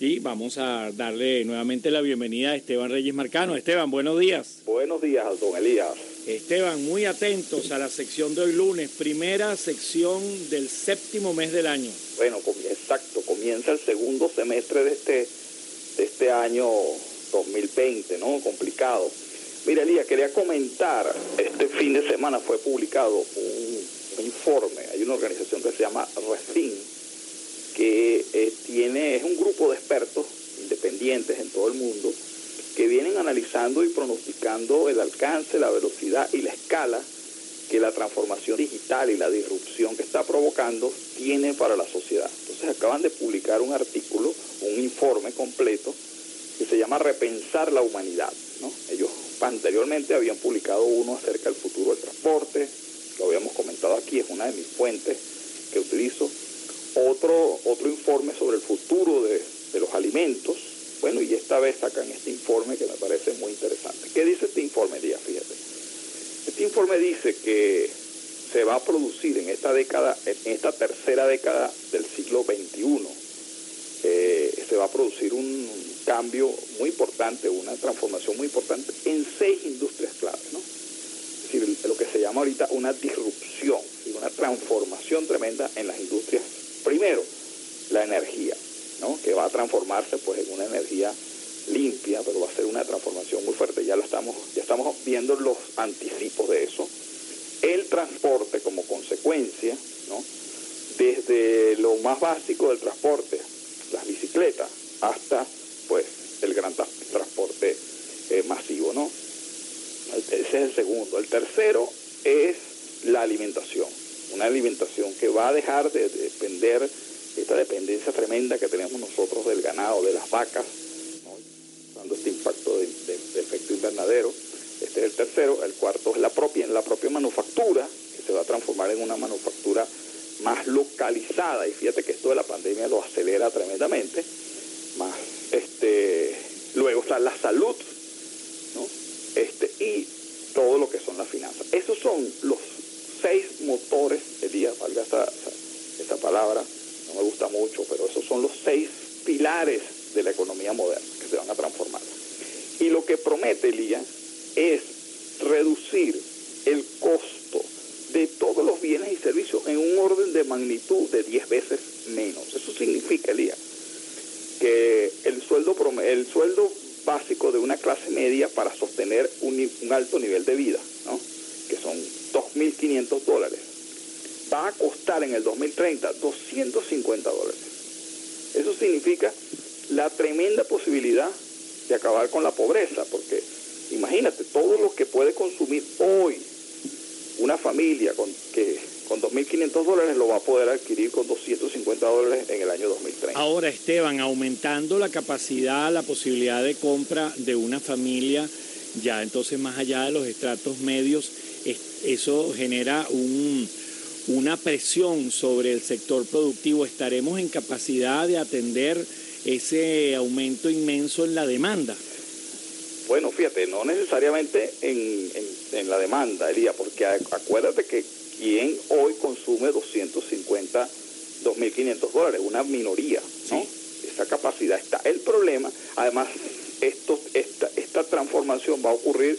Y vamos a darle nuevamente la bienvenida a Esteban Reyes Marcano. Esteban, buenos días. Buenos días, don Elías. Esteban, muy atentos a la sección de hoy lunes, primera sección del séptimo mes del año. Bueno, exacto, comienza el segundo semestre de este, de este año 2020, ¿no? Complicado. Mira, Elías, quería comentar, este fin de semana fue publicado un informe, hay una organización que se llama REFIN, que eh, tiene, es un grupo de expertos independientes en todo el mundo que vienen analizando y pronosticando el alcance, la velocidad y la escala que la transformación digital y la disrupción que está provocando tiene para la sociedad. Entonces acaban de publicar un artículo, un informe completo que se llama Repensar la humanidad. Ellos anteriormente habían publicado uno acerca del futuro del transporte, lo habíamos comentado aquí, es una de mis fuentes que utilizo otro, otro informe sobre el futuro de, los alimentos. Bueno, y esta vez sacan este informe que me parece muy interesante. ¿Qué dice este informe, Díaz? Fíjate. Este informe dice que se va a producir en esta década, en esta tercera década del siglo XXI, eh, se va a producir un cambio muy importante, una transformación muy importante en seis industrias claves, ¿no? Es decir, lo que se llama ahorita una disrupción una transformación tremenda en las industrias Primero, la energía, ¿no? que va a transformarse pues, en una energía limpia, pero va a ser una transformación muy fuerte. Ya lo estamos, ya estamos viendo los anticipos de eso. El transporte como consecuencia, ¿no? desde lo más básico del transporte, las bicicletas, hasta pues el gran transporte eh, masivo, ¿no? Ese es el segundo. El tercero es la alimentación una alimentación que va a dejar de esta dependencia tremenda que tenemos nosotros del ganado, de las vacas, dando este impacto de, efecto invernadero. Este es el tercero. El cuarto es la propia, la propia manufactura, que se va a transformar en una manufactura más localizada. Y fíjate que esto de la pandemia lo acelera tremendamente. Más, este, luego está la salud, ¿no? Este, y todo lo que son las finanzas. Esos son los seis motores, Elías, valga esta, esta palabra, no me gusta mucho, pero esos son los seis pilares de la economía moderna que se van a transformar. Y lo que promete Elías es reducir el costo de todos los bienes y servicios en un orden de magnitud de 10 veces menos. Eso significa, Elías, que el sueldo, el sueldo básico de una clase media para sostener un, un alto nivel de vida, ¿no? que son 2.500 dólares, va a costar en el 2030 250 dólares. Eso significa la tremenda posibilidad de acabar con la pobreza, porque imagínate, todo lo que puede consumir hoy una familia con, que con 2.500 dólares lo va a poder adquirir con 250 dólares en el año 2030. Ahora, Esteban, aumentando la capacidad, la posibilidad de compra de una familia, ya entonces más allá de los estratos medios, eso genera un, una presión sobre el sector productivo. ¿Estaremos en capacidad de atender ese aumento inmenso en la demanda? Bueno, fíjate, no necesariamente en, en, la demanda, Elías, porque acuérdate que quien hoy consume 250, 2.500 dólares, una minoría, ¿no? Esa capacidad está. El problema, además, esto, esta, esta transformación va a ocurrir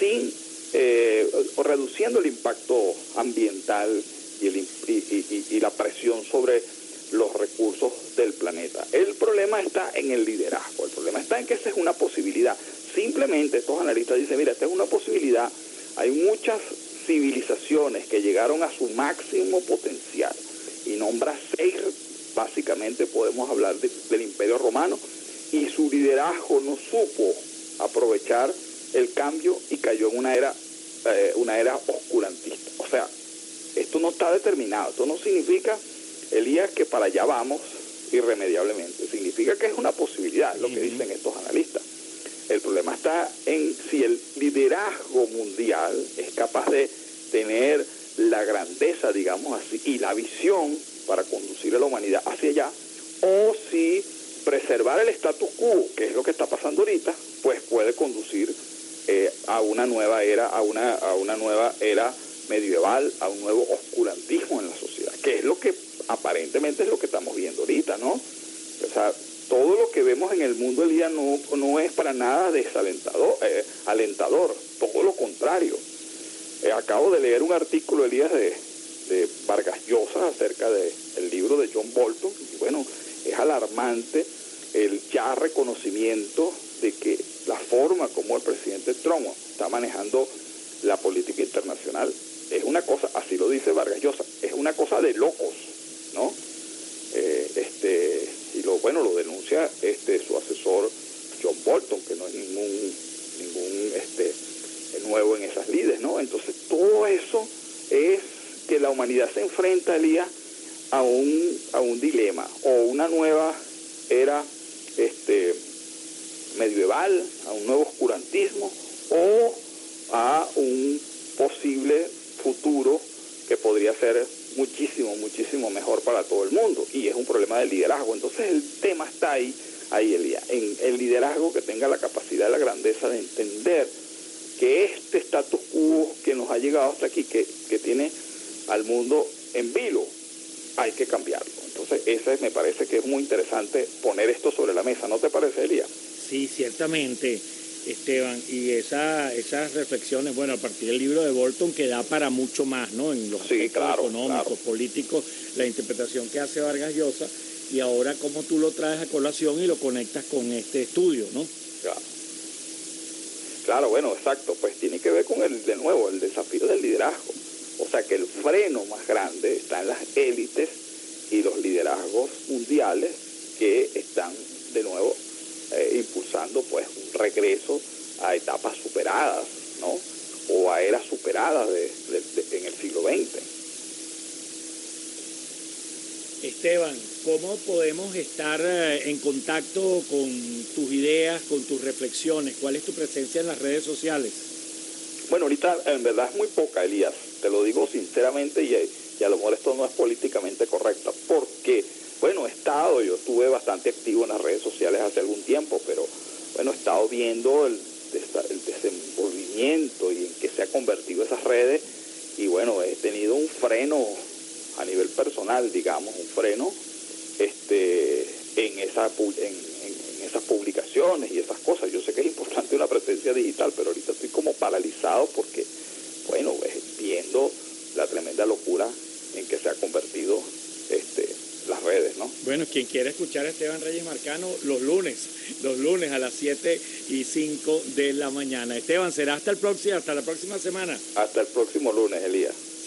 sin eh, reduciendo el impacto ambiental y, la presión sobre los recursos del planeta. El problema está en el liderazgo, el problema está en que esa es una posibilidad. Simplemente estos analistas dicen, mira, esta es una posibilidad, hay muchas civilizaciones que llegaron a su máximo potencial y nombra seis, básicamente podemos hablar del imperio romano, y su liderazgo no supo aprovechar el cambio y cayó en una era, eh, una era oscurantista. O sea, esto no está determinado, esto no significa, Elías, que para allá vamos irremediablemente, significa que es una posibilidad, lo que dicen estos analistas. El problema está en si el liderazgo mundial es capaz de tener la grandeza, digamos así, y la visión para conducir a la humanidad hacia allá, o si preservar el status quo, que es lo que está pasando ahorita, pues puede conducir eh, a una nueva era, a una, a una nueva era medieval, a un nuevo oscurantismo en la sociedad, que es lo que aparentemente es lo que estamos viendo ahorita, ¿no? O sea, todo lo que vemos en el mundo el día no, no es para nada desalentador, eh, alentador, todo lo contrario. Eh, acabo de leer un artículo, Elías, de, de Vargas Llosa acerca del libro de John Bolton, y bueno, es alarmante el ya reconocimiento de que forma como el presidente Trump está manejando la política internacional es una cosa, así lo dice Vargas Llosa, es una cosa de locos, ¿no? Eh, este, y lo bueno lo denuncia este su asesor John Bolton, que no es ningún, ningún este, nuevo en esas lides, ¿no? Entonces todo eso es que la humanidad se enfrenta, Elías, a un, a un dilema o una nueva era este, medieval, a un nuevo oscurantismo o a un posible futuro que podría ser muchísimo, muchísimo mejor para todo el mundo. Y es un problema de liderazgo. Entonces el tema está ahí, ahí Elías, en el liderazgo que tenga la capacidad la grandeza de entender que este status quo que nos ha llegado hasta aquí, que, que tiene al mundo en vilo, hay que cambiarlo. Entonces, ese me parece que es muy interesante poner esto sobre la mesa, ¿no te parece, Elías? Sí, ciertamente, Esteban, y esa, esas reflexiones, bueno, a partir del libro de Bolton, que da para mucho más, ¿no? En los aspectos económicos, políticos, la interpretación que hace Vargas Llosa, y ahora cómo tú lo traes a colación y lo conectas con este estudio, ¿no? Claro. Claro, bueno, exacto, pues tiene que ver con el, de nuevo, el desafío del liderazgo. O sea que el freno más grande está en las élites y los liderazgos mundiales que están de nuevo impulsando pues un regreso a etapas superadas, ¿no? O a eras superadas de, en el siglo XX. Esteban, ¿cómo podemos estar eh, en contacto con tus ideas, con tus reflexiones? ¿Cuál es tu presencia en las redes sociales? Bueno, ahorita en verdad es muy poca, Elías. Te lo digo sinceramente y, y a lo mejor esto no es políticamente correcto, porque, bueno, he estado, yo estuve bastante activo en las redes sociales hace algún tiempo, pero bueno, he estado viendo el, el desenvolvimiento y en qué se ha convertido esas redes y bueno, he tenido un freno a nivel personal, digamos, un freno este, en, esa, en, esas publicaciones y esas cosas. Yo sé que es importante una presencia digital, pero ahorita estoy como paralizado porque, bueno, viendo la tremenda locura en que se ha convertido este, redes, ¿no? Bueno, quien quiera escuchar a Esteban Reyes Marcano, los lunes, los lunes a las 7 y 5 de la mañana. Esteban, será hasta el próximo, hasta la próxima semana. Hasta el próximo lunes, Elías.